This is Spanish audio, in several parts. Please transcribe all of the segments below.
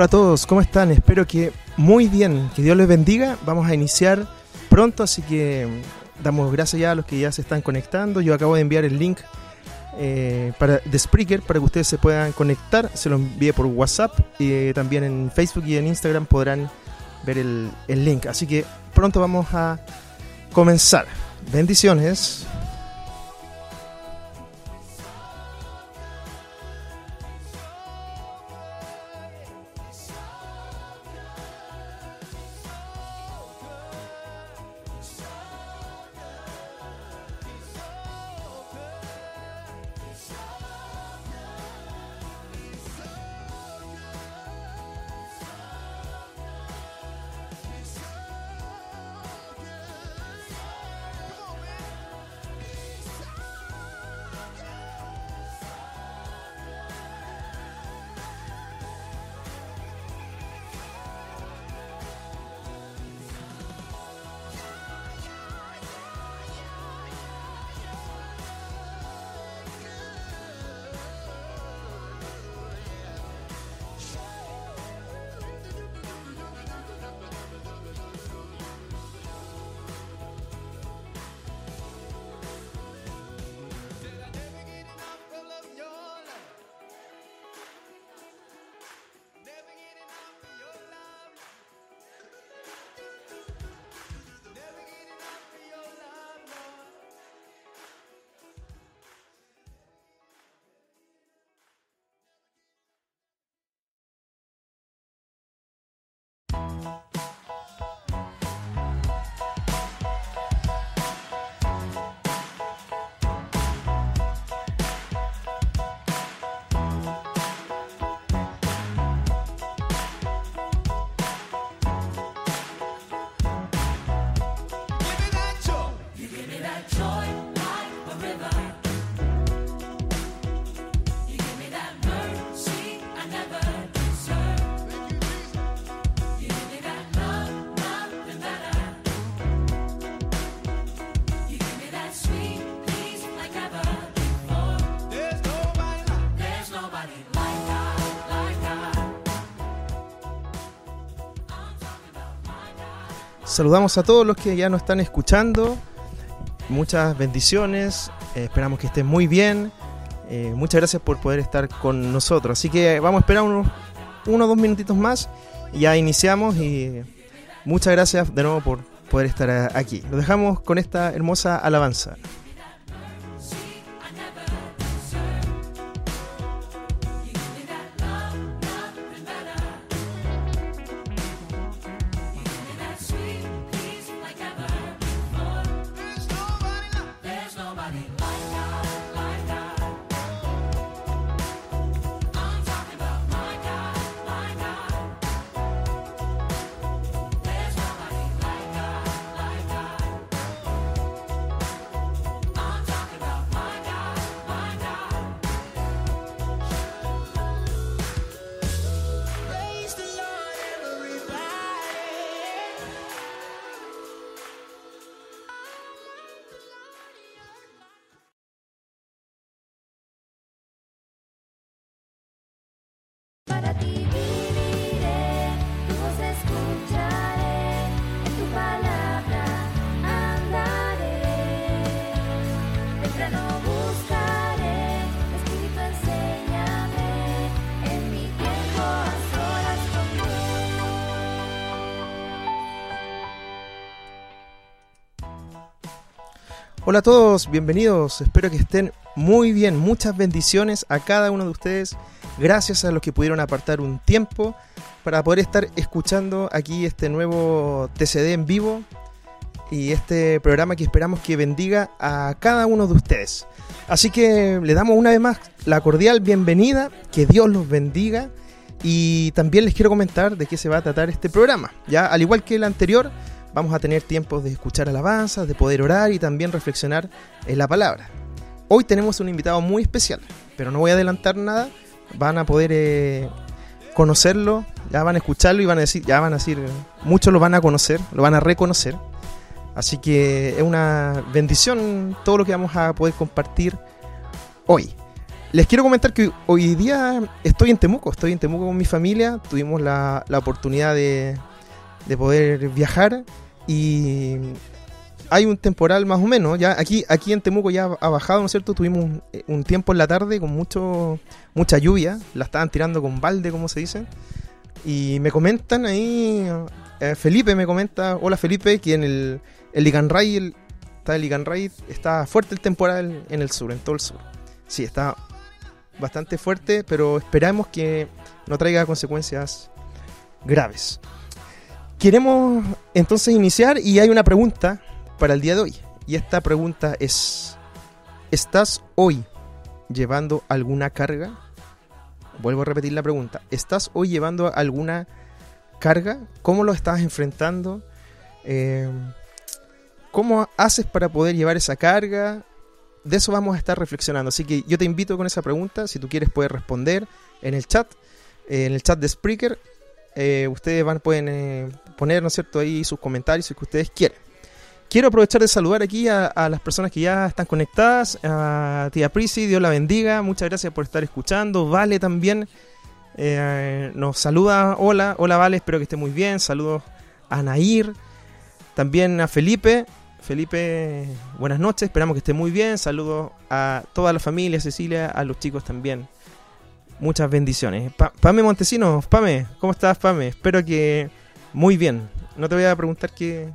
Hola a todos, ¿cómo están? Espero que muy bien, que Dios les bendiga. Vamos a iniciar pronto, así que mm, damos gracias ya a los que ya se están conectando. Yo acabo de enviar el link eh, para, de Spreaker para que ustedes se puedan conectar. Se lo envié por WhatsApp y también en Facebook y en Instagram podrán ver el, el link. Así que pronto vamos a comenzar. Bendiciones. Saludamos a todos los que ya nos están escuchando. Muchas bendiciones. Eh, esperamos que estén muy bien. Eh, muchas gracias por poder estar con nosotros. Así que vamos a esperar unos uno o dos minutitos más. Ya iniciamos y muchas gracias de nuevo por poder estar aquí. Lo dejamos con esta hermosa alabanza. Hola a todos, bienvenidos. Espero que estén muy bien. Muchas bendiciones a cada uno de ustedes. Gracias a los que pudieron apartar un tiempo para poder estar escuchando aquí este nuevo TCD en vivo. y este programa que esperamos que bendiga a cada uno de ustedes. Así que le damos una vez más la cordial bienvenida, que Dios los bendiga y también les quiero comentar de qué se va a tratar este programa. Ya al igual que el anterior, vamos a tener tiempos de escuchar alabanzas, de poder orar y también reflexionar en la palabra. Hoy tenemos un invitado muy especial, pero no voy a adelantar nada, van a poder eh, conocerlo, ya van a escucharlo y van a decir, ya van a decir, muchos lo van a conocer, lo van a reconocer. Así que es una bendición todo lo que vamos a poder compartir hoy. Les quiero comentar que hoy día estoy en Temuco, estoy en Temuco con mi familia, tuvimos la, la oportunidad de, de poder viajar y hay un temporal más o menos, ya aquí, aquí en Temuco ya ha bajado, ¿no es cierto? Tuvimos un, un tiempo en la tarde con mucho, mucha lluvia, la estaban tirando con balde, como se dice, y me comentan ahí, eh, Felipe me comenta, hola Felipe, que en el, el está el Liganray, está fuerte el temporal en el sur, en todo el sur. Sí, está bastante fuerte, pero esperamos que no traiga consecuencias graves. Queremos entonces iniciar y hay una pregunta para el día de hoy. Y esta pregunta es, ¿estás hoy llevando alguna carga? Vuelvo a repetir la pregunta. ¿Estás hoy llevando alguna carga? ¿Cómo lo estás enfrentando? Eh, ¿Cómo haces para poder llevar esa carga? De eso vamos a estar reflexionando. Así que yo te invito con esa pregunta. Si tú quieres puedes responder en el chat. en el chat de Spreaker. Eh, ustedes van, pueden eh, poner, ¿no es cierto?, ahí sus comentarios si ustedes quieren. Quiero aprovechar de saludar aquí a, a las personas que ya están conectadas. A tía Prisi, Dios la bendiga. Muchas gracias por estar escuchando. Vale también eh, nos saluda. Hola, hola Vale, espero que esté muy bien. Saludos a Nair. También a Felipe. Felipe, buenas noches. Esperamos que esté muy bien. Saludos a toda la familia, Cecilia, a los chicos también. Muchas bendiciones. Pa- Pame Montesinos, Pame, ¿cómo estás, Pame? Espero que muy bien. No te voy a preguntar qué,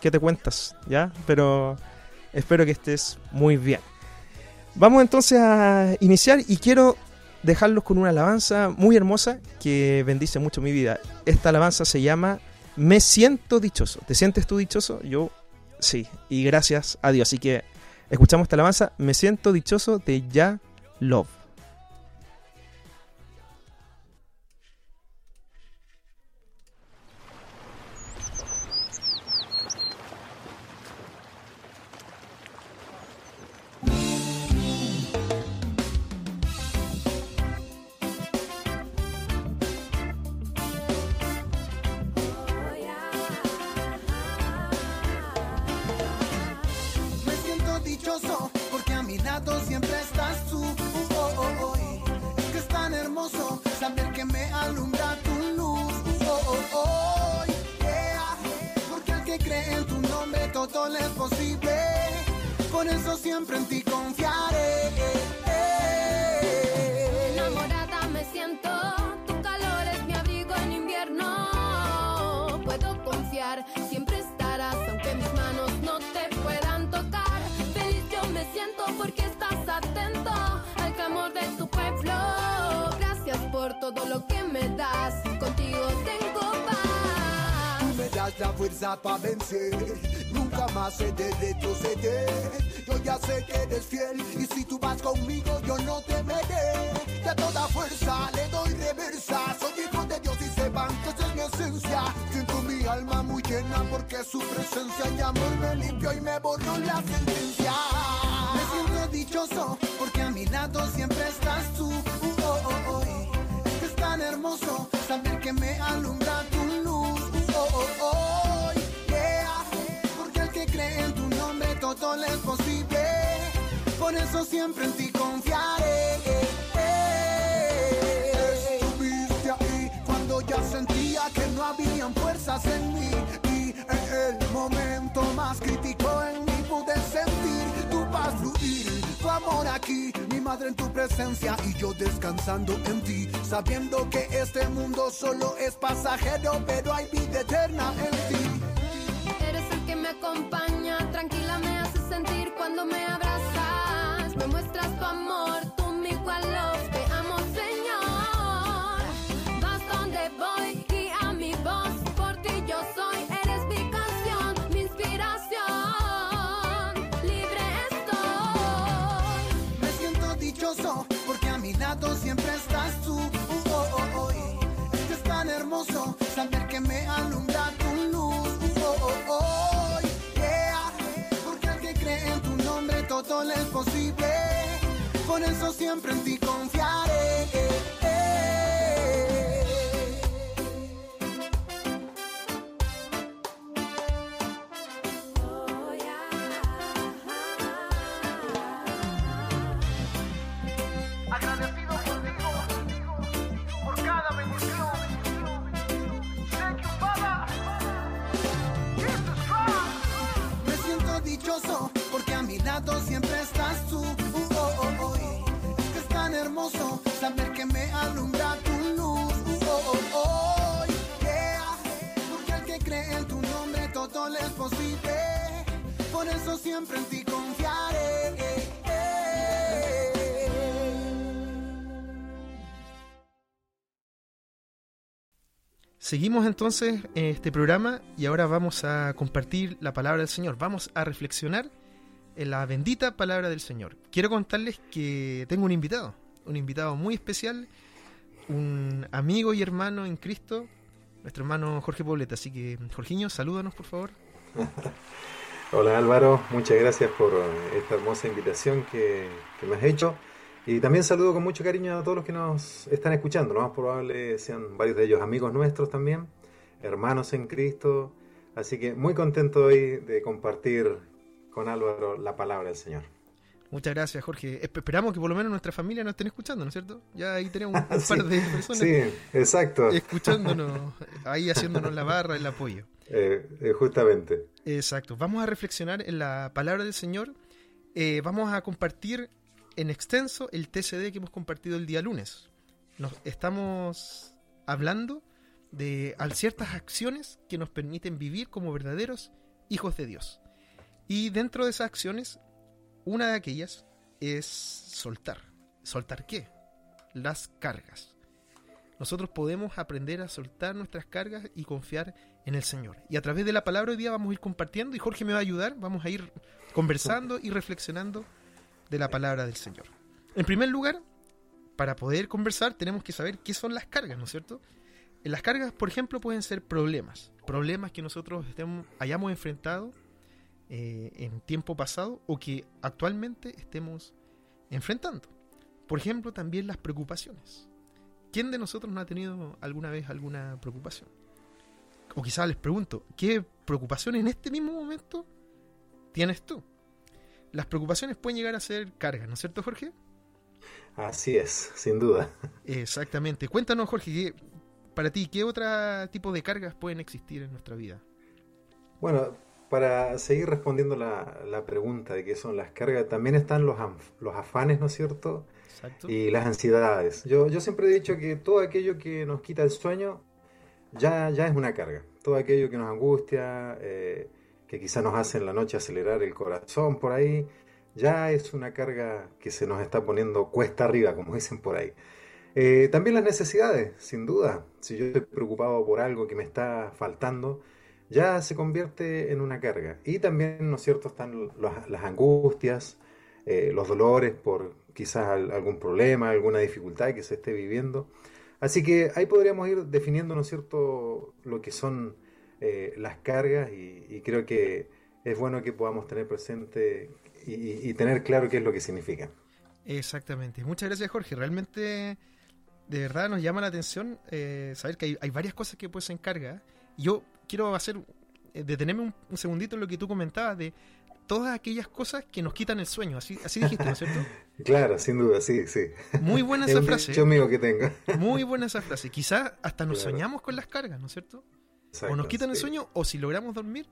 qué te cuentas, ¿ya? Pero espero que estés muy bien. Vamos entonces a iniciar y quiero dejarlos con una alabanza muy hermosa que bendice mucho mi vida. Esta alabanza se llama Me siento dichoso. ¿Te sientes tú dichoso? Yo sí, y gracias a Dios. Así que escuchamos esta alabanza, Me siento dichoso de Ya Love. Eso siempre en ti confiaré. Enamorada me siento, tu calor es mi abrigo en invierno. Puedo confiar, siempre estarás, aunque mis manos no te puedan tocar. Feliz yo me siento porque estás atento al clamor de tu pueblo. Gracias por todo lo que me das, contigo tengo paz. Tú me das la fuerza para vencer. Nunca más he de. Yo ya sé que eres fiel. Y si tú vas conmigo, yo no temeré. De toda fuerza le doy reversa. Soy hijo de Dios y sepan que esa es mi esencia. Siento mi alma muy llena porque su presencia y amor me limpió y me borró la sentencia. Me siento dichoso porque a mi lado siempre estás tú. Uh, oh, oh, oh. Es que es tan hermoso saber que me alumbra Por eso siempre en ti confiaré. Estuviste ahí cuando ya sentía que no habían fuerzas en mí. Y en el momento más crítico en mí pude sentir tu paz fluir. Tu amor aquí, mi madre en tu presencia y yo descansando en ti. Sabiendo que este mundo solo es pasajero, pero hay vida eterna en ti. Posible. Por eso siempre en ti confiaré. Saber que me tu luz. Oh, oh, oh. Porque al que cree en tu nombre todo siempre en ti confiaré. Seguimos entonces en este programa y ahora vamos a compartir la palabra del Señor. Vamos a reflexionar en la bendita palabra del Señor. Quiero contarles que tengo un invitado, un invitado muy especial, un amigo y hermano en Cristo, nuestro hermano Jorge Pobleta. Así que, Jorginho, salúdanos por favor. Hola Álvaro, muchas gracias por eh, esta hermosa invitación que, que me has hecho. Y también saludo con mucho cariño a todos los que nos están escuchando. Lo más probable sean varios de ellos amigos nuestros también, hermanos en Cristo. Así que muy contento hoy de compartir con Álvaro la palabra del Señor. Muchas gracias, Jorge. Esp- Esperamos que por lo menos nuestra familia nos estén escuchando, ¿no es cierto? Ya ahí tenemos un, un Sí, par de personas Sí, exacto. escuchándonos, ahí haciéndonos la barra, el apoyo. Eh, eh, justamente. Exacto. Vamos a reflexionar en la palabra del Señor. Eh, vamos a compartir en extenso el TCD que hemos compartido el día lunes. Nos estamos hablando de ciertas acciones que nos permiten vivir como verdaderos hijos de Dios. Y dentro de esas acciones, una de aquellas es soltar. ¿Soltar qué? Las cargas. Nosotros podemos aprender a soltar nuestras cargas y confiar en el Señor. Y a través de la palabra hoy día vamos a ir compartiendo y Jorge me va a ayudar, vamos a ir conversando y reflexionando de la palabra del Señor. En primer lugar, para poder conversar tenemos que saber qué son las cargas, ¿no es cierto? Las cargas, por ejemplo, pueden ser problemas, problemas que nosotros estemos, hayamos enfrentado eh, en tiempo pasado o que actualmente estemos enfrentando. Por ejemplo, también las preocupaciones. ¿Quién de nosotros no ha tenido alguna vez alguna preocupación? O quizás les pregunto, ¿qué preocupación en este mismo momento tienes tú? Las preocupaciones pueden llegar a ser cargas, ¿no es cierto, Jorge? Así es, sin duda. Exactamente. Cuéntanos, Jorge, ¿qué- para ti, ¿qué otro tipo de cargas pueden existir en nuestra vida? Bueno, para seguir respondiendo la, la pregunta de qué son las cargas, también están los, anf- los afanes, ¿no es cierto? Exacto. Y las ansiedades. Yo, yo siempre he dicho que todo aquello que nos quita el sueño ya, ya es una carga. Todo aquello que nos angustia, eh, que quizás nos hace en la noche acelerar el corazón por ahí, ya es una carga que se nos está poniendo cuesta arriba, como dicen por ahí. Eh, también las necesidades, sin duda. Si yo estoy preocupado por algo que me está faltando, ya se convierte en una carga. Y también, ¿no es cierto?, están las angustias, eh, los dolores por quizás al- algún problema, alguna dificultad que se esté viviendo. Así que ahí podríamos ir definiendo, ¿no es cierto?, lo que son eh, las cargas y, creo que es bueno que podamos tener presente y, y- tener claro qué es lo que significa. Exactamente. Muchas gracias, Jorge. Realmente, de verdad, nos llama la atención eh, saber que hay, varias cosas que pues se encarga. Yo quiero hacer, eh, detenerme un, un segundito en lo que tú comentabas de todas aquellas cosas que nos quitan el sueño. Así, así dijiste, ¿no es cierto? Claro, sin duda, sí, sí. Muy buena Es esa frase. dicho mío que tengo. Muy buena esa frase. Quizás hasta nos Claro. soñamos con las cargas, ¿no es cierto? o nos quitan el sueño, o si logramos dormir,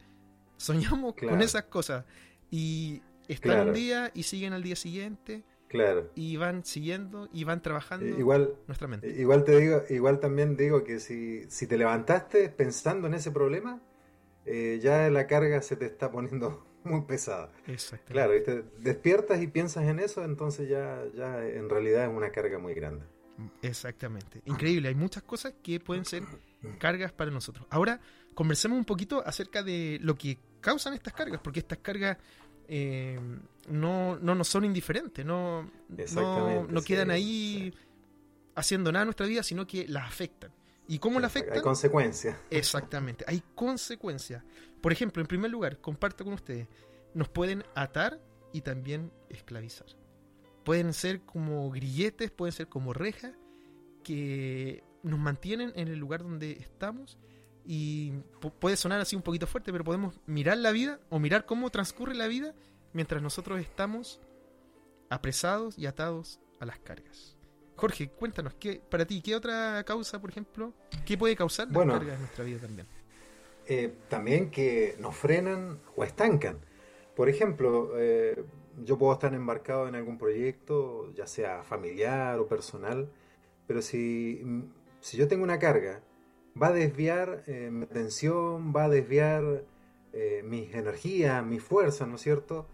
soñamos con esas cosas. Y están Claro. un día y siguen al día siguiente, Claro. y van siguiendo y van trabajando Eh, Igual, nuestra mente. igual te digo, igual también digo que si, si te levantaste pensando en ese problema, eh, ya la carga se te está poniendo muy pesada. Exacto. Claro, ¿viste? despiertas y piensas en eso, entonces ya, ya en realidad es una carga muy grande. Exactamente. Increíble. Hay muchas cosas que pueden ser cargas para nosotros. Ahora, conversemos un poquito acerca de lo que causan estas cargas, porque estas cargas eh, no, no nos son indiferentes, no, no, no sí, quedan ahí haciendo nada en nuestra vida, sino que las afectan. ¿Y cómo las Hay afectan? consecuencias. Exactamente, hay consecuencias. Por ejemplo, en primer lugar, comparto con ustedes, nos pueden atar y también esclavizar. Pueden ser como grilletes, pueden ser como rejas que nos mantienen en el lugar donde estamos y pu- puede sonar así un poquito fuerte, pero podemos mirar la vida o mirar cómo transcurre la vida mientras nosotros estamos apresados y atados a las cargas. Jorge, cuéntanos, ¿qué, para ti, ¿qué otra causa, por ejemplo, qué puede causar las Bueno. cargas en nuestra vida también? Eh, también que nos frenan o estancan. Por ejemplo, eh, yo puedo estar embarcado en algún proyecto, ya sea familiar o personal, pero si, si yo tengo una carga, va a desviar eh, mi atención, va a desviar eh, mis energías, mis fuerzas, ¿no es cierto?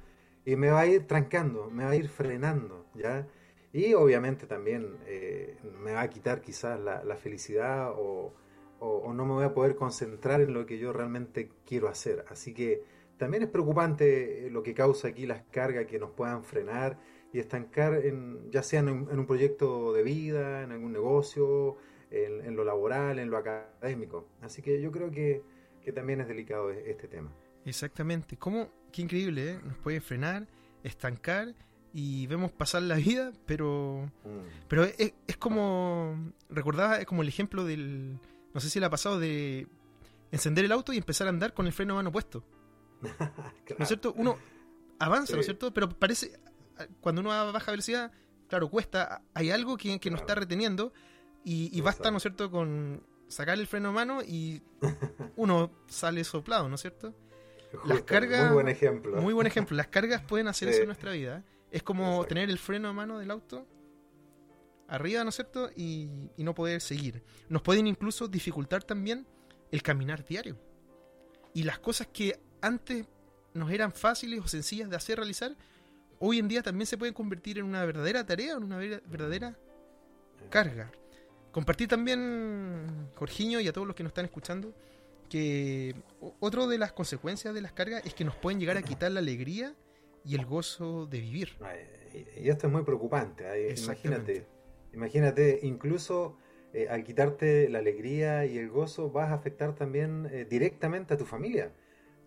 Y me va a ir trancando, me va a ir frenando, ¿ya? Y obviamente también eh, me va a quitar quizás la, felicidad o, no me voy a poder concentrar en lo que yo realmente quiero hacer. Así que también es preocupante eh, lo que causa aquí las cargas que nos puedan frenar y estancar, en, ya sea en un proyecto de vida, en algún negocio, en, en lo laboral, en lo académico. Así que yo creo que, que también es delicado e- este tema. Exactamente. ¿Cómo? Qué increíble, ¿eh? Nos puede frenar, estancar y vemos pasar la vida, pero Mm. pero es, es como recordaba es como el ejemplo del no sé si le ha pasado de encender el auto y empezar a andar con el freno a mano puesto. ¿No Claro. es cierto? Uno avanza, ¿no es cierto? Pero parece cuando uno va a baja velocidad, claro, cuesta, hay algo que, que nos está Claro. reteniendo y, y basta, ¿no es cierto?, con sacar el freno a mano y uno sale soplado, ¿no es cierto? Justo, cargas- Muy buen ejemplo. Muy buen ejemplo. Las cargas pueden hacer Sí. eso en nuestra vida. Es como Exacto. tener el freno a mano del auto arriba, ¿no es cierto? Y, y no poder seguir. Nos pueden incluso dificultar también el caminar diario. Y las cosas que antes nos eran fáciles o sencillas de hacer, realizar, hoy en día también se pueden convertir en una verdadera tarea, en una ver- verdadera carga. Compartir también, Jorginho, y a todos los que nos están escuchando, que o- otro de las consecuencias de las cargas es que nos pueden llegar a quitar la alegría y el gozo de vivir. Y esto es muy preocupante. Exactamente. Imagínate, imagínate, incluso eh, al quitarte la alegría y el gozo, vas a afectar también eh, directamente a tu familia.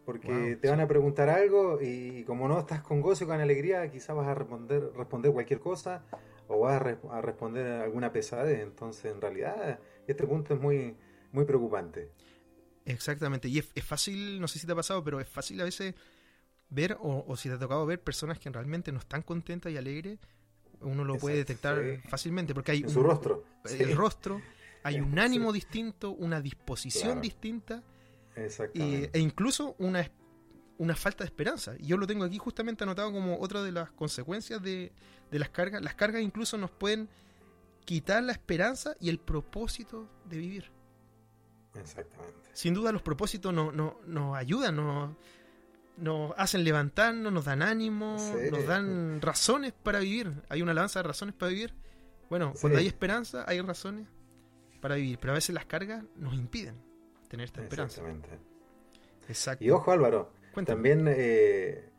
Porque Wow, te van a preguntar algo y como no estás con gozo y con alegría, quizás vas a responder, responder cualquier cosa o vas a, re- a responder alguna pesadez. Entonces, en realidad, este punto es muy, muy preocupante. Exactamente. Y es, es fácil, no sé si te ha pasado, pero es fácil a veces ver, o, o si te ha tocado ver personas que realmente no están contentas y alegres, uno lo puede detectar sí. fácilmente, porque hay En su un- rostro. el Sí, rostro, hay un ánimo Sí. distinto, una disposición Claro. distinta y- e incluso una, una falta de esperanza. Y yo lo tengo aquí justamente anotado como otra de las consecuencias de, de las cargas. Las cargas incluso nos pueden quitar la esperanza y el propósito de vivir. Exactamente. Sin duda los propósitos no- no- nos ayudan, nos, nos hacen levantarnos, nos dan ánimo, Sí. nos dan razones para vivir. Hay una alabanza de razones para vivir. Bueno, Sí. cuando hay esperanza, hay razones para vivir. Pero a veces las cargas nos impiden tener esta esperanza. Exactamente. Exacto. Y ojo Álvaro, Cuéntame. también eh,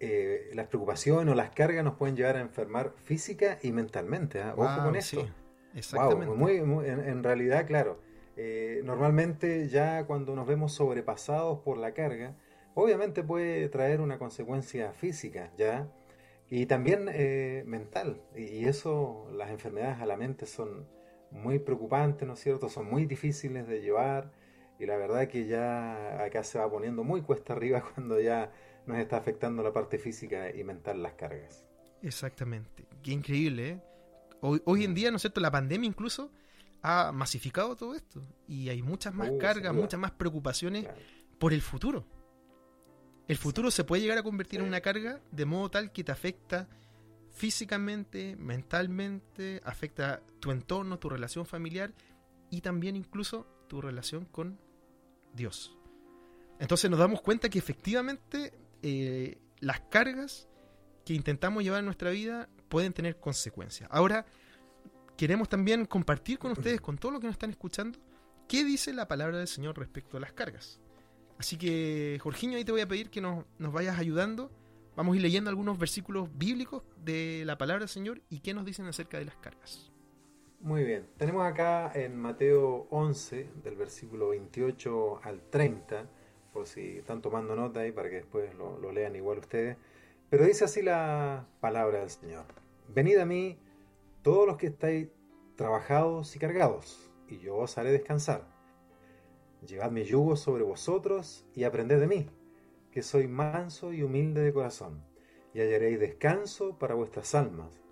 eh, las preocupaciones o las cargas nos pueden llevar a enfermar física y mentalmente. ¿ah? Ojo Wow, con esto. sí, Wow, exactamente. muy, muy- en, en realidad, claro. eh, normalmente ya cuando nos vemos sobrepasados por la carga, obviamente puede traer una consecuencia física, ¿ya? Y también mental. Y, y eso, las enfermedades a la mente son muy preocupantes, ¿no es cierto? Son muy difíciles de llevar. Y la verdad que ya acá se va poniendo muy cuesta arriba cuando ya nos está afectando la parte física y mental las cargas. Exactamente. Qué increíble, ¿eh? Hoy, hoy en día, ¿no es cierto? La pandemia incluso ha masificado todo esto. Y hay muchas más Uh, cargas, muchas más preocupaciones Claro. por el futuro. El futuro se puede llegar a convertir en una carga de modo tal que te afecta físicamente, mentalmente, afecta tu entorno, tu relación familiar y también incluso tu relación con Dios. Entonces nos damos cuenta que efectivamente eh, las cargas que intentamos llevar en nuestra vida pueden tener consecuencias. Ahora, queremos también compartir con ustedes, con todos los que nos están escuchando, qué dice la palabra del Señor respecto a las cargas. Así que, Jorginho, ahí te voy a pedir que nos, nos vayas ayudando. Vamos a ir leyendo algunos versículos bíblicos de la palabra del Señor y qué nos dicen acerca de las cargas. Muy bien, tenemos acá en Mateo 11, del versículo 28 al 30, por si están tomando nota ahí para que después lo, lo lean igual ustedes. Pero dice así la palabra del Señor. Venid a mí todos los que estáis trabajados y cargados, y yo os haré descansar. Llevad mi yugo sobre vosotros y aprended de mí, que soy manso y humilde de corazón, y hallaréis descanso para vuestras almas,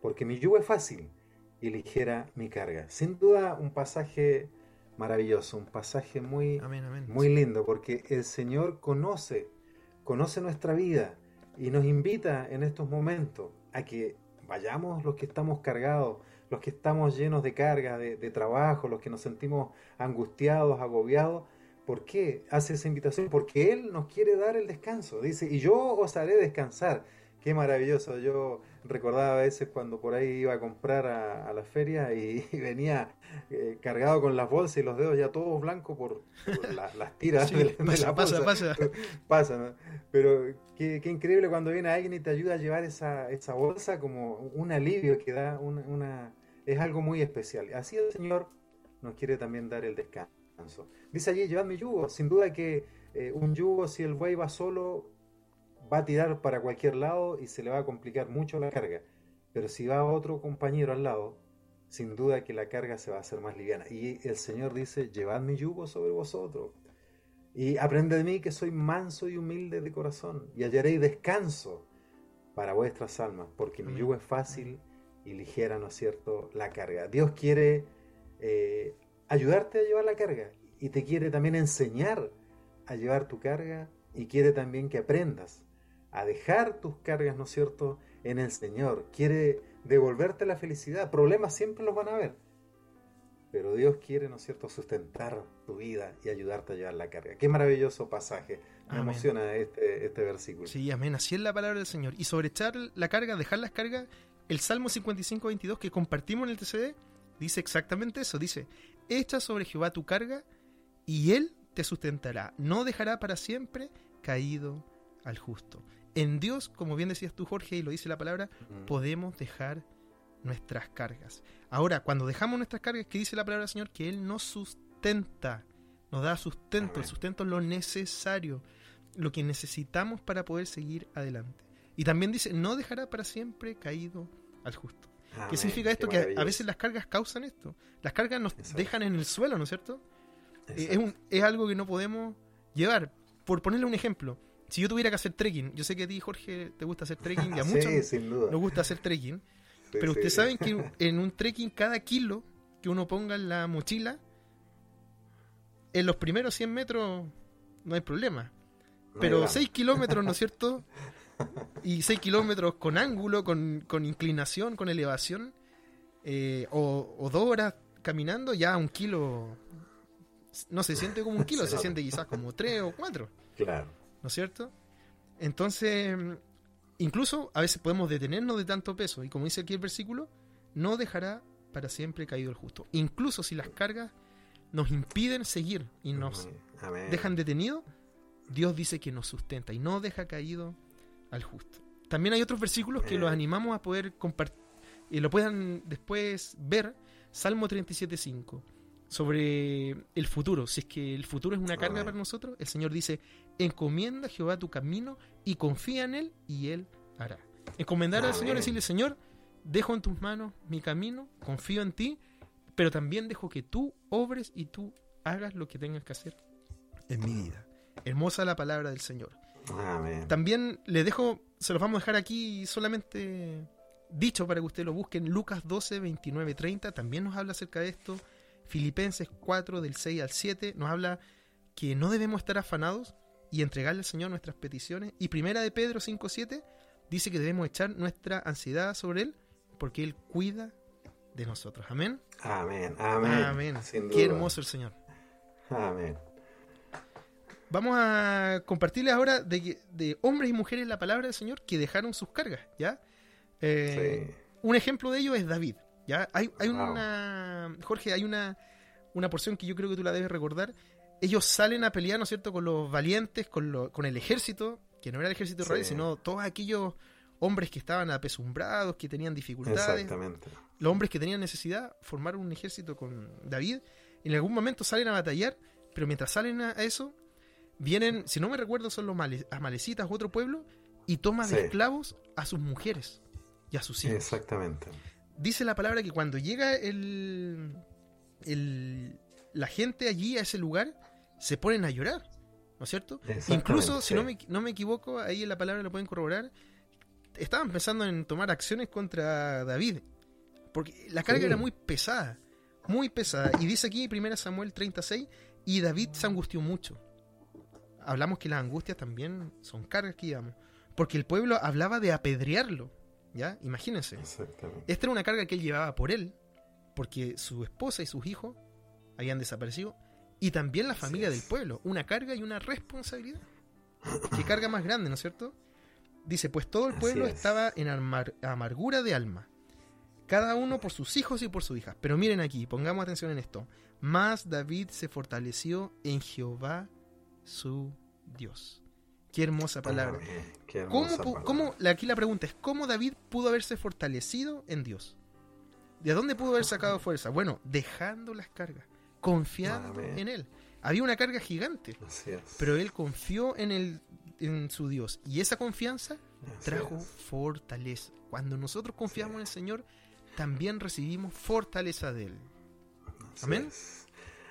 porque mi yugo es fácil y ligera mi carga. Sin duda un pasaje maravilloso, un pasaje muy, Amén, amén. muy lindo, porque el Señor conoce, conoce nuestra vida y nos invita en estos momentos a que vayamos los que estamos cargados, los que estamos llenos de carga, de, de trabajo, los que nos sentimos angustiados, agobiados. ¿Por qué hace esa invitación? Porque Él nos quiere dar el descanso. Dice, y yo os haré descansar. Qué maravilloso. Yo recordaba a veces cuando por ahí iba a comprar a, a la feria y, y venía eh, cargado con las bolsas y los dedos ya todos blancos por, por la- las tiras Sí, de, la- de pasa, pasa, bolsa. pasa. Pasa, ¿no? Pero qué, qué increíble cuando viene alguien y te ayuda a llevar esa, esa bolsa como un alivio que da una, una- Es algo muy especial. Así el Señor nos quiere también dar el descanso. Dice allí, llevad mi yugo. Sin duda que eh, un yugo, si el buey va solo, va a tirar para cualquier lado y se le va a complicar mucho la carga. Pero si va otro compañero al lado, sin duda que la carga se va a hacer más liviana. Y el Señor dice, llevad mi yugo sobre vosotros. Y aprended de mí que soy manso y humilde de corazón, y hallaréis descanso para vuestras almas, porque mi yugo es fácil y ligera, ¿no es cierto?, la carga. Dios quiere eh, ayudarte a llevar la carga y te quiere también enseñar a llevar tu carga y quiere también que aprendas a dejar tus cargas, ¿no es cierto?, en el Señor. Quiere devolverte la felicidad. Problemas siempre los van a haber. Pero Dios quiere, ¿no es cierto?, sustentar tu vida y ayudarte a llevar la carga. Qué maravilloso pasaje. Me Amén. emociona este, este versículo. Sí, amén. Así es la palabra del Señor. Y sobre echar la carga, dejar las cargas, el Salmo 55, 22 que compartimos en el TCD dice exactamente eso. Dice, echa sobre Jehová tu carga y él te sustentará. No dejará para siempre caído al justo. En Dios, como bien decías tú, Jorge, y lo dice la palabra, podemos dejar nuestras cargas. Ahora, cuando dejamos nuestras cargas, ¿qué dice la palabra del Señor? Que Él nos sustenta, nos da sustento, Amén. el sustento es lo necesario, lo que necesitamos para poder seguir adelante. Y también dice, no dejará para siempre caído al justo. Amén. ¿Qué significa esto? Qué Que a- veces las cargas causan esto. Las cargas nos Exacto. dejan en el suelo, ¿no es cierto? Eh, Es, Exacto. un- es algo que no podemos llevar. Por ponerle un ejemplo, si yo tuviera que hacer trekking, yo sé que a ti, Jorge, te gusta hacer trekking y a Sí, muchos sin duda. nos gusta hacer trekking. Sí, Pero sí. ustedes saben que en un trekking cada kilo que uno ponga en la mochila, en los primeros 100 metros no hay problema. No Pero hay 6 kilómetros, ¿no es cierto? Y 6 kilómetros con ángulo, con, con inclinación, con elevación, eh, o, o dos horas caminando, ya un kilo no se siente como un kilo, Se siente quizás como 3 o 4. Claro. ¿No es cierto? Entonces, incluso a veces podemos detenernos de tanto peso, y como dice aquí el versículo, no dejará para siempre caído el justo. Incluso si las cargas nos impiden seguir y nos Amén. dejan detenidos, Dios dice que nos sustenta y no deja caído al justo. También hay otros versículos que los animamos a poder compartir y lo puedan después ver. Salmo 37.5 sobre el futuro. Si es que el futuro es una carga Amén. para nosotros, el Señor dice, encomienda a Jehová tu camino y confía en Él y Él hará. Encomendar al Señor, decirle, Señor, dejo en tus manos mi camino, confío en ti, pero también dejo que tú obres y tú hagas lo que tengas que hacer en mi vida. Hermosa la palabra del Señor. Amén. También le dejo, se los vamos a dejar aquí solamente dicho para que usted lo busquen. Lucas 12, 29, 30 también nos habla acerca de esto. Filipenses 4, del 6 al 7, nos habla que no debemos estar afanados y entregarle al Señor nuestras peticiones. Y primera de Pedro 5, 7 dice que debemos echar nuestra ansiedad sobre Él porque Él cuida de nosotros. Amén. Amén. Amén. Amén. Qué hermoso el Señor. Amén. Vamos a compartirles ahora de, de hombres y mujeres la palabra del Señor que dejaron sus cargas, ¿ya? Eh, Sí. Un ejemplo de ello es David, ¿ya? Hay, hay Wow. una... Jorge, hay una, una porción que yo creo que tú la debes recordar. Ellos salen a pelear, ¿no es cierto?, con los valientes, con, lo- con el ejército, que no era el ejército israelí, Sí. sino todos aquellos hombres que estaban apesumbrados, que tenían dificultades Exactamente. los hombres que tenían necesidad formaron un ejército con David. En algún momento salen a batallar, pero mientras salen a eso, vienen, si no me recuerdo, son los male- amalecitas u otro pueblo y toma de Sí. esclavos a sus mujeres y a sus hijos. Exactamente. Dice la palabra que cuando llega el, el- la gente allí a ese lugar, se ponen a llorar, ¿no es cierto? Incluso, si sí. no me, no me equivoco, ahí en la palabra lo pueden corroborar, estaban pensando en tomar acciones contra David, porque la carga Sí. era muy pesada, muy pesada. Y dice aquí 1 Samuel 36, y David se angustió mucho. Hablamos que las angustias también son cargas que llevamos, porque el pueblo hablaba de apedrearlo, ¿ya? Imagínense. Exactamente. Esta era una carga que él llevaba por él, porque su esposa y sus hijos habían desaparecido, y también la familia del pueblo. Una carga y una responsabilidad. Qué carga más grande, ¿no es cierto? Dice, pues todo el pueblo es. estaba en amar- amargura de alma, cada uno por sus hijos y por sus hijas. Pero miren aquí, pongamos atención en esto. Más David se fortaleció en Jehová su Dios. Qué hermosa palabra. Qué ¿Cómo, hermosa palabra. cómo- aquí la pregunta es, ¿cómo David pudo haberse fortalecido en Dios? ¿De dónde pudo haber sacado fuerza? Bueno, dejando las cargas, confiando en Él. Había una carga gigante, pero Él confió en, el, en su Dios. Y esa confianza Así trajo es. fortaleza. Cuando nosotros confiamos en el Señor, también recibimos fortaleza de Él. Así Amén. es.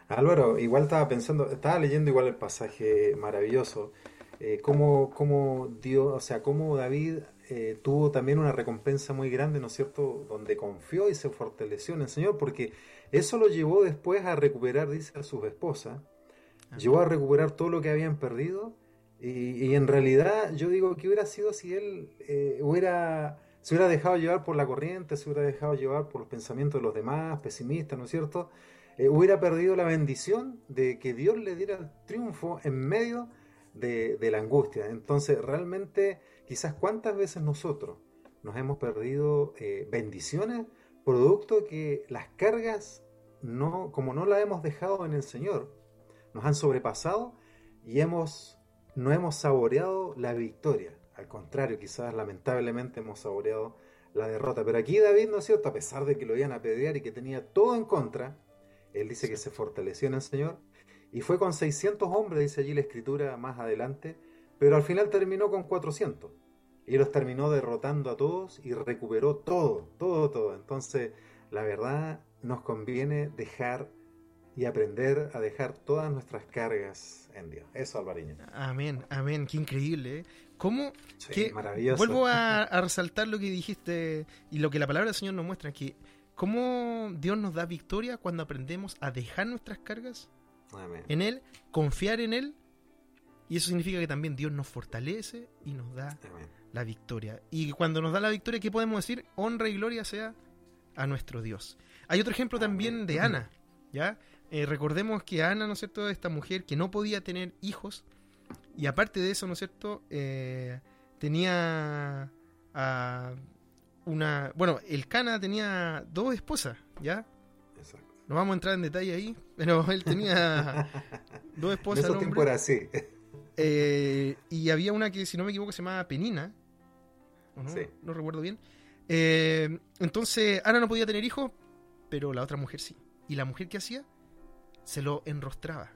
Álvaro, igual estaba pensando, estaba leyendo igual el pasaje maravilloso, eh, cómo, cómo Dios, o sea, cómo David eh, tuvo también una recompensa muy grande, ¿no es cierto?, donde confió y se fortaleció en el Señor, porque eso lo llevó después a recuperar, dice, a sus esposas, llevó a recuperar todo lo que habían perdido, y, y en realidad yo digo que hubiera sido si él eh, hubiera, se hubiera dejado llevar por la corriente, se hubiera dejado llevar por los pensamientos de los demás, pesimistas, ¿no es cierto?, eh, hubiera perdido la bendición de que Dios le diera el triunfo en medio de, de la angustia. Entonces, realmente, quizás cuántas veces nosotros nos hemos perdido eh, bendiciones producto que las cargas, no, como no las hemos dejado en el Señor, nos han sobrepasado y hemos, no hemos saboreado la victoria. Al contrario, quizás lamentablemente hemos saboreado la derrota. Pero aquí David, ¿no es cierto? A pesar de que lo iban a apedrear y que tenía todo en contra, él dice que se fortaleció en el Señor y fue con 600 hombres, dice allí la escritura más adelante, pero al final terminó con 400 y los terminó derrotando a todos y recuperó todo, todo, todo. Entonces, la verdad, nos conviene dejar y aprender a dejar todas nuestras cargas en Dios. Eso, Alvariño. Amén, amén, qué increíble. ¿eh? ¿Cómo Sí, que maravilloso. vuelvo a, a resaltar lo que dijiste y lo que la palabra del Señor nos muestra, que cómo Dios nos da victoria cuando aprendemos a dejar nuestras cargas Amén. en Él, confiar en Él, y eso significa que también Dios nos fortalece y nos da Amén. La victoria. Y cuando nos da la victoria, ¿qué podemos decir? Honra y gloria sea a nuestro Dios. Hay otro ejemplo también de Ana, ¿ya? Eh, recordemos que Ana, ¿no es cierto?, esta mujer que no podía tener hijos, y aparte de eso, ¿no es cierto?, Eh, tenía a una... Bueno, el Cana tenía dos esposas, ¿ya? Exacto. No vamos a entrar en detalle ahí, pero él tenía dos En esposas. esos tiempos era así. Eh, y había una que, si no me equivoco, se llamaba Penina. ¿O no? Sí. no recuerdo bien. Eh, entonces, Ana no podía tener hijos, pero la otra mujer sí. Y la mujer que hacía, se lo enrostraba.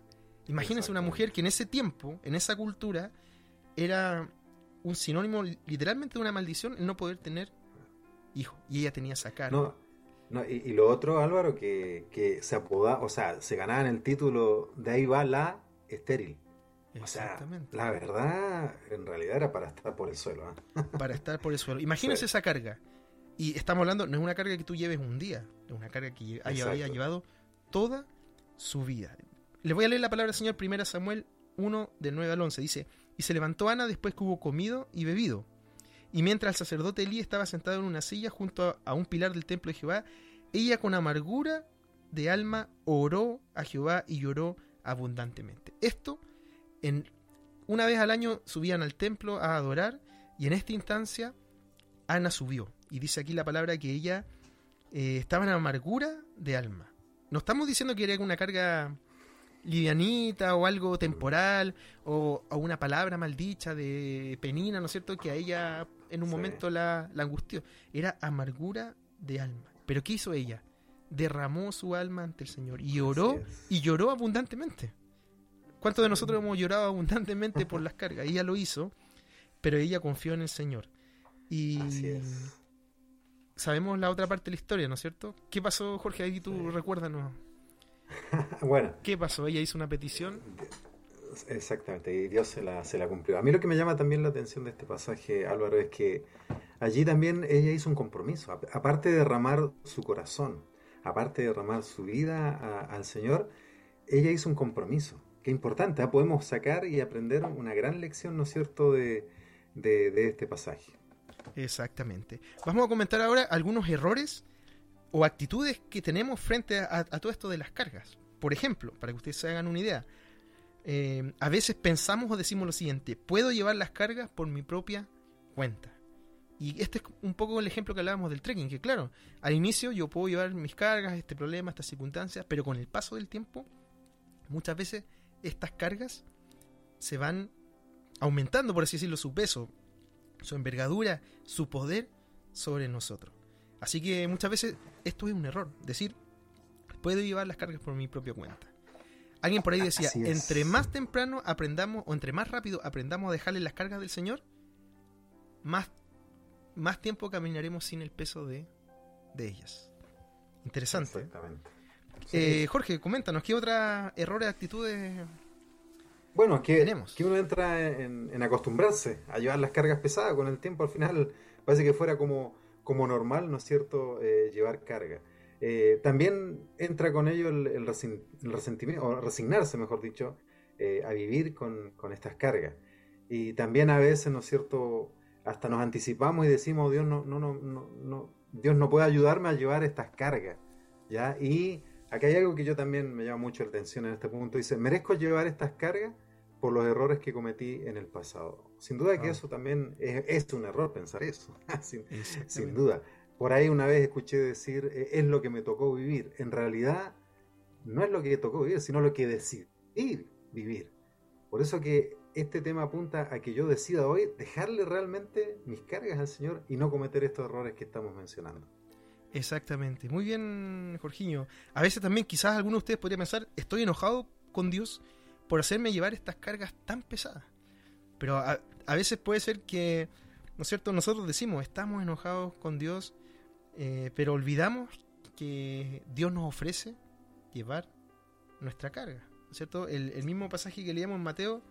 Imagínense una mujer que en ese tiempo, en esa cultura, era un sinónimo literalmente de una maldición el no poder tener hijos. Y ella tenía esa carga. No, no, y, y lo otro, Álvaro, que, que se apoda, o sea, se ganaban el título, de ahí va la estéril. O sea, Exactamente. la verdad, en realidad era para estar por el suelo. ¿ah? para estar por el suelo. Imagínense Sí. esa carga. Y estamos hablando, no es una carga que tú lleves un día, es una carga que haya llevado toda su vida. Les voy a leer la palabra del Señor, 1 Samuel 1, del 9 al 11. Dice, y se levantó Ana después que hubo comido y bebido. Y mientras el sacerdote Elí estaba sentado en una silla junto a un pilar del templo de Jehová, ella con amargura de alma oró a Jehová y lloró abundantemente. Esto, en, una vez al año subían al templo a adorar y en esta instancia Ana subió. Y dice aquí la palabra que ella eh, estaba en amargura de alma. No estamos diciendo que era una carga livianita o algo temporal o, o una palabra maldicha de penina, ¿no es cierto? Que a ella en un Sí. momento la, la angustió. Era amargura de alma. Pero ¿qué hizo ella? Derramó su alma ante el Señor y oró y lloró abundantemente. ¿Cuántos de nosotros hemos llorado abundantemente por las cargas? Ella lo hizo, pero ella confió en el Señor. Y Así es. sabemos la otra parte de la historia, ¿no es cierto? ¿Qué pasó, Jorge? Ahí tú recuérdanos. Bueno, ¿Qué pasó? Ella hizo una petición. Exactamente, y Dios se la, se la cumplió. A mí lo que me llama también la atención de este pasaje, Álvaro, es que allí también ella hizo un compromiso. Aparte de derramar su corazón, aparte de derramar su vida a- al Señor, ella hizo un compromiso. Qué importante, ¿ah? podemos sacar y aprender una gran lección, ¿no es cierto?, de, de- este pasaje. Exactamente. Vamos a comentar ahora algunos errores o actitudes que tenemos frente a, a todo esto de las cargas. Por ejemplo, para que ustedes se hagan una idea, eh, a veces pensamos o decimos lo siguiente, puedo llevar las cargas por mi propia cuenta. Y este es un poco el ejemplo que hablábamos del trekking, que claro, al inicio yo puedo llevar mis cargas, este problema, estas circunstancias, pero con el paso del tiempo, muchas veces estas cargas se van aumentando, por así decirlo, su peso, su envergadura, su poder sobre nosotros. Así que muchas veces esto es un error, decir, puedo llevar las cargas por mi propia cuenta. Alguien por ahí decía, entre más temprano aprendamos, o entre más rápido aprendamos a dejarle las cargas del Señor, más, más tiempo caminaremos sin el peso de, de ellas. Interesante. ¿eh? Eh, Jorge, coméntanos, ¿qué otras errores, actitudes? Bueno, que, Tenemos. que uno entra en, en acostumbrarse a llevar las cargas pesadas con el tiempo. Al final parece que fuera como, como normal, ¿no es cierto?, Eh, llevar carga. Eh, también entra con ello el, el resin- el resentimiento, o resignarse, mejor dicho, a vivir con, con estas cargas. Y también a veces, ¿no es cierto?, hasta nos anticipamos y decimos, Dios no, no, no, no, no- Dios no puede ayudarme a llevar estas cargas. ¿ya? Y acá hay algo que yo también me llama mucho la atención en este punto. Dice, merezco llevar estas cargas por los errores que cometí en el pasado. Sin duda que Ah. eso también es, es un error pensar eso, sin, sin Exactamente. duda. Por ahí una vez escuché decir, eh, es lo que me tocó vivir. En realidad, no es lo que tocó vivir, sino lo que decidí vivir. Por eso que este tema apunta a que yo decida hoy dejarle realmente mis cargas al Señor y no cometer estos errores que estamos mencionando. Exactamente. Muy bien, Jorginho. A veces también quizás alguno de ustedes podría pensar, estoy enojado con Dios por hacerme llevar estas cargas tan pesadas. Pero a, a veces puede ser que, ¿no es cierto? Nosotros decimos, estamos enojados con Dios, eh, pero olvidamos que Dios nos ofrece llevar nuestra carga. ¿no es cierto? El, el mismo pasaje que leíamos en Mateo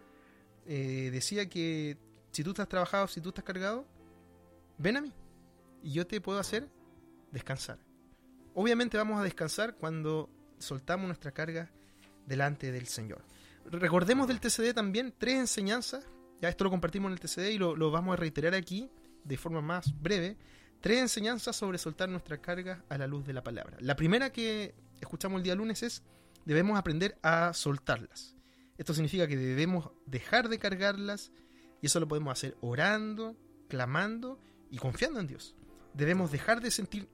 eh, decía que si tú estás trabajado, si tú estás cargado, ven a mí y yo te puedo hacer descansar. Obviamente vamos a descansar cuando soltamos nuestra carga delante del Señor. Recordemos del TCD también tres enseñanzas, ya esto lo compartimos en el TCD y lo, vamos a reiterar aquí de forma más breve, tres enseñanzas sobre soltar nuestra carga a la luz de la palabra. La primera que escuchamos el día lunes es, debemos aprender a soltarlas. Esto significa que debemos dejar de cargarlas y eso lo podemos hacer orando, clamando y confiando en Dios. Debemos dejar de sentir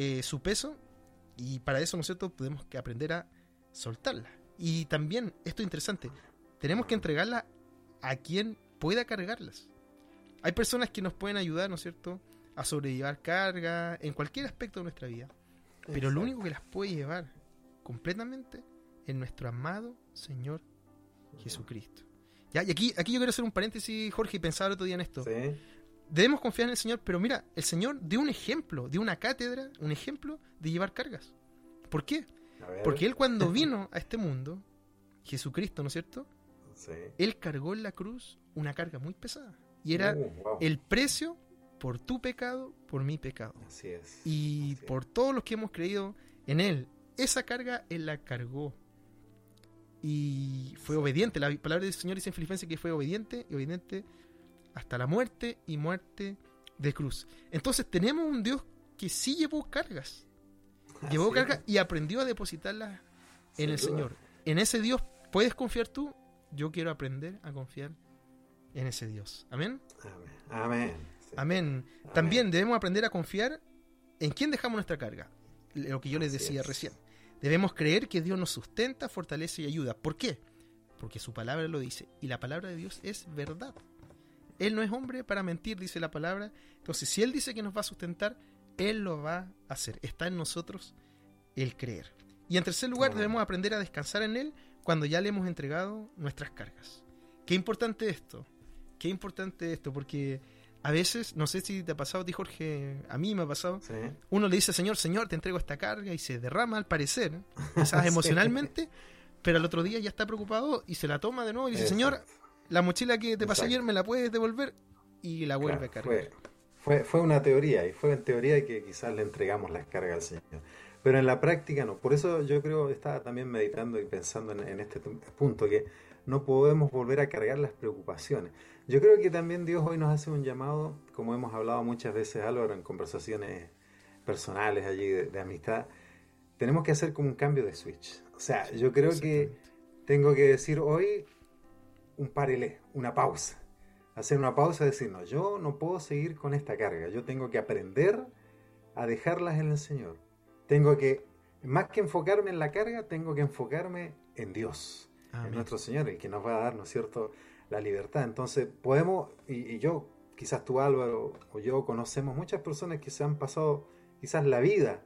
eh, su peso y para eso, ¿no es cierto?, tenemos que aprender a soltarla. Y también, esto es interesante, tenemos que entregarla a quien pueda cargarlas. Hay personas que nos pueden ayudar, ¿no es cierto?, a sobrellevar carga en cualquier aspecto de nuestra vida. Pero lo único que las puede llevar completamente es nuestro amado Señor Jesucristo. ¿Ya? Y aquí, aquí yo quiero hacer un paréntesis, Jorge, y pensaba el otro día en esto. Sí, Debemos confiar en el Señor, pero mira, el Señor dio un ejemplo, dio una cátedra, un ejemplo de llevar cargas. ¿Por qué? Porque Él cuando vino a este mundo, Jesucristo, ¿no es cierto? Sí. Él cargó en la cruz una carga muy pesada. Y era Uh, wow. el precio por tu pecado, por mi pecado. Así es. Y Así es. por todos los que hemos creído en Él, esa carga Él la cargó. Y fue obediente. La palabra del Señor dice en Filipenses que fue obediente y obediente hasta la muerte y muerte de cruz. Entonces tenemos un Dios que sí llevó cargas. Llevó Así cargas y aprendió a depositarlas en el duda. Señor. En ese Dios puedes confiar tú. Yo quiero aprender a confiar en ese Dios. Amén. Amén. Amén. Sí. Amén. También debemos aprender a confiar en quién dejamos nuestra carga. Lo que yo les Así decía es. recién. Debemos creer que Dios nos sustenta, fortalece y ayuda. ¿Por qué? Porque su palabra lo dice. Y la palabra de Dios es verdad. Él no es hombre para mentir, dice la palabra. Entonces, si Él dice que nos va a sustentar, Él lo va a hacer. Está en nosotros el creer. Y en tercer lugar, debemos aprender a descansar en Él cuando ya le hemos entregado nuestras cargas. Qué importante esto. qué importante esto, porque a veces, no sé si te ha pasado a ti, Jorge, a mí me ha pasado, Sí. uno le dice, Señor, Señor, te entrego esta carga y se derrama al parecer, quizás emocionalmente, pero al otro día ya está preocupado y se la toma de nuevo y dice, Señor. La mochila que te pasé ayer me la puedes devolver y la vuelve a cargar. fue, fue, fue una teoría, y fue en teoría que quizás le entregamos las cargas al Señor. Pero en la práctica no. Por eso yo creo, estaba también meditando y pensando en, en este punto, que no podemos volver a cargar las preocupaciones. Yo creo que también Dios hoy nos hace un llamado, como hemos hablado muchas veces, Álvaro, en conversaciones personales allí de, de amistad, tenemos que hacer como un cambio de switch. O sea, yo creo que tengo que decir hoy un parelé, una pausa. Hacer una pausa y decir, no, yo no puedo seguir con esta carga. Yo tengo que aprender a dejarlas en el Señor. Tengo que, más que enfocarme en la carga, tengo que enfocarme en Dios, en nuestro Señor, el que nos va a dar, ¿no es cierto?, la libertad. Entonces, podemos, y, y yo, quizás tú Álvaro o yo, conocemos muchas personas que se han pasado quizás la vida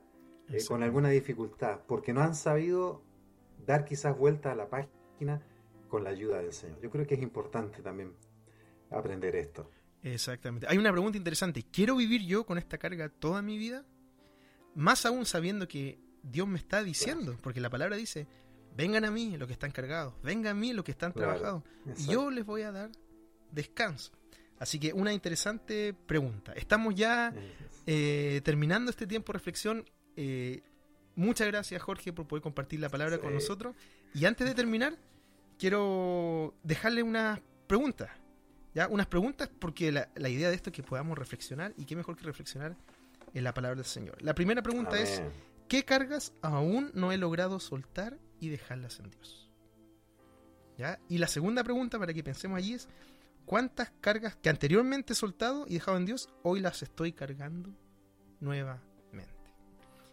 eh, con alguna dificultad, porque no han sabido dar quizás vuelta a la página con la ayuda del Señor. Yo creo que es importante también aprender esto. Exactamente. Hay una pregunta interesante. ¿Quiero vivir yo con esta carga toda mi vida? Más aún sabiendo que Dios me está diciendo, porque la palabra dice, vengan a mí los que están cargados, vengan a mí los que están Claro, trabajados, y yo les voy a dar descanso. Así que una interesante pregunta. Estamos ya eh, terminando este tiempo de reflexión. Eh, muchas gracias Jorge por poder compartir la palabra con nosotros. Y antes de terminar, quiero dejarle unas preguntas. ¿ya? Unas preguntas porque la, la idea de esto es que podamos reflexionar y qué mejor que reflexionar en la palabra del Señor. La primera pregunta es. ¿qué cargas aún no he logrado soltar y dejarlas en Dios? ¿Ya? Y la segunda pregunta para que pensemos allí es, ¿cuántas cargas que anteriormente he soltado y dejado en Dios, hoy las estoy cargando nuevamente?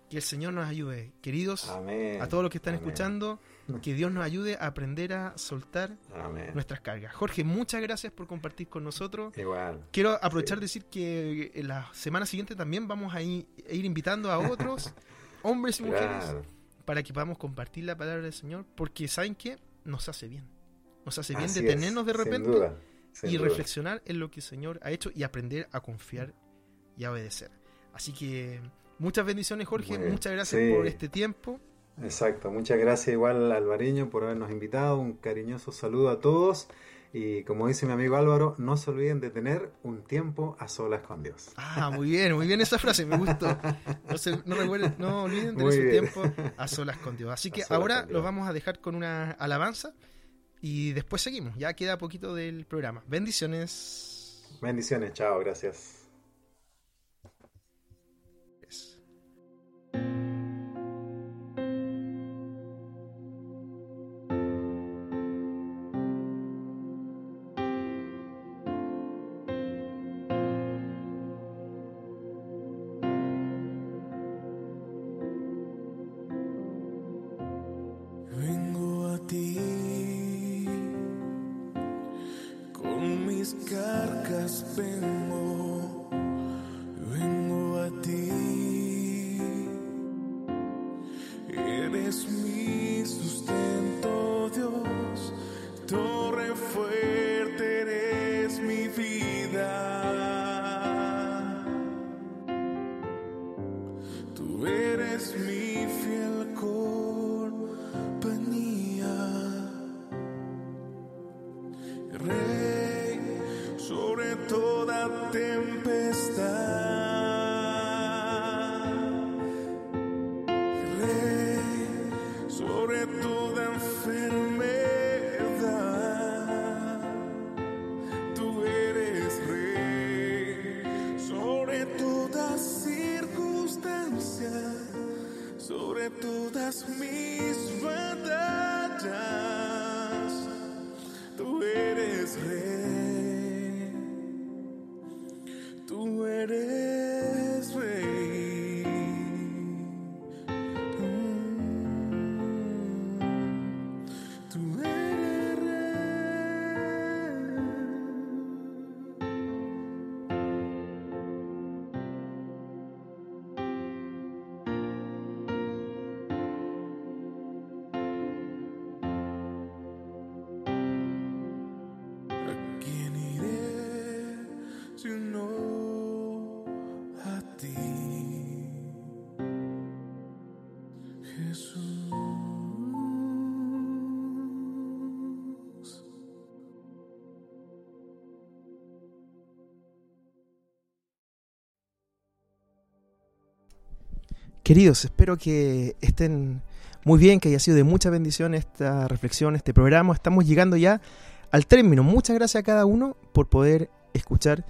Que el Señor nos ayude, queridos, Amén. a todos los que están Amén. escuchando, que Dios nos ayude a aprender a soltar Amén. nuestras cargas. Jorge, muchas gracias por compartir con nosotros. Igual. Quiero aprovechar Sí. de decir que en la semana siguiente también vamos a ir, a ir invitando a otros hombres y mujeres Claro. para que podamos compartir la palabra del Señor, porque saben que nos hace bien. Nos hace bien Así detenernos es, de sin repente duda, sin y duda. reflexionar en lo que el Señor ha hecho y aprender a confiar y a obedecer. Así que muchas bendiciones, Jorge. Muchas gracias Sí. por este tiempo. Exacto, muchas gracias igual Alvareño por habernos invitado, un cariñoso saludo a todos y como dice mi amigo Álvaro, no se olviden de tener un tiempo a solas con Dios. Ah, muy bien, muy bien esa frase, me gustó. No, se- no recuerden- no olviden tener su tiempo a solas con Dios. Así que ahora los vamos a dejar con una alabanza y después seguimos. Ya queda poquito del programa. Bendiciones. Bendiciones, chao, gracias. Queridos, espero que estén muy bien, que haya sido de mucha bendición esta reflexión, este programa. Estamos llegando ya al término. Muchas gracias a cada uno por poder escuchar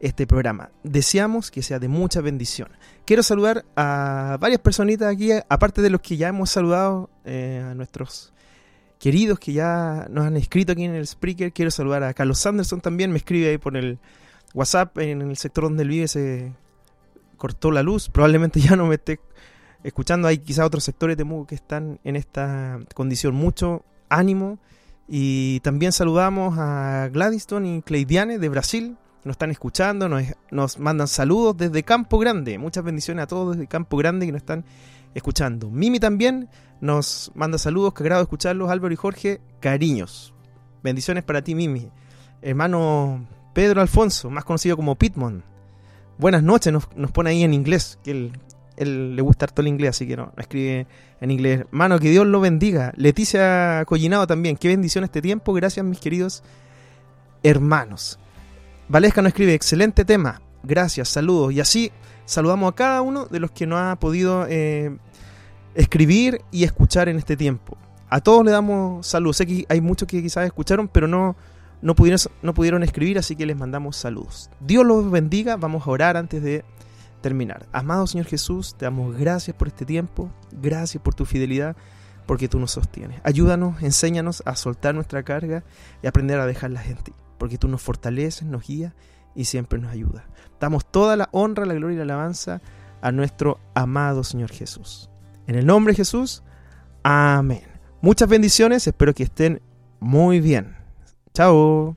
este programa. Deseamos que sea de mucha bendición. Quiero saludar a varias personitas aquí, aparte de los que ya hemos saludado, eh, a nuestros queridos que ya nos han escrito aquí en el Spreaker. Quiero saludar a Carlos Sanderson también, me escribe ahí por el WhatsApp en el sector donde él vive se cortó la luz, probablemente ya no me esté escuchando. Hay quizás otros sectores de Mugo que están en esta condición. Mucho ánimo. Y también saludamos a Gladyston y Cleidiane de Brasil. Nos están escuchando, nos, nos mandan saludos desde Campo Grande. Muchas bendiciones a todos desde Campo Grande que nos están escuchando. Mimi también nos manda saludos, que agrado escucharlos. Álvaro y Jorge, cariños. Bendiciones para ti, Mimi. Hermano Pedro Alfonso, más conocido como Pitmon. Buenas noches, nos, pone ahí en inglés, que él, le gusta harto el inglés, así que no, no escribe en inglés. Hermano, que Dios lo bendiga. Leticia Collinado también, qué bendición este tiempo. Gracias, mis queridos hermanos. Valesca nos escribe, excelente tema. Gracias, saludos. Y así saludamos a cada uno de los que nos ha podido eh, escribir y escuchar en este tiempo. A todos le damos saludos. Sé que hay muchos que quizás escucharon, pero no, no, pudieron, no pudieron escribir, así que les mandamos saludos. Dios los bendiga. Vamos a orar antes de terminar. Amado Señor Jesús, te damos gracias por este tiempo. Gracias por tu fidelidad, porque tú nos sostienes. Ayúdanos, enséñanos a soltar nuestra carga y aprender a dejarla en ti, porque tú nos fortaleces, nos guías y siempre nos ayudas. Damos toda la honra, la gloria y la alabanza a nuestro amado Señor Jesús. En el nombre de Jesús, amén. Muchas bendiciones, espero que estén muy bien. Chao.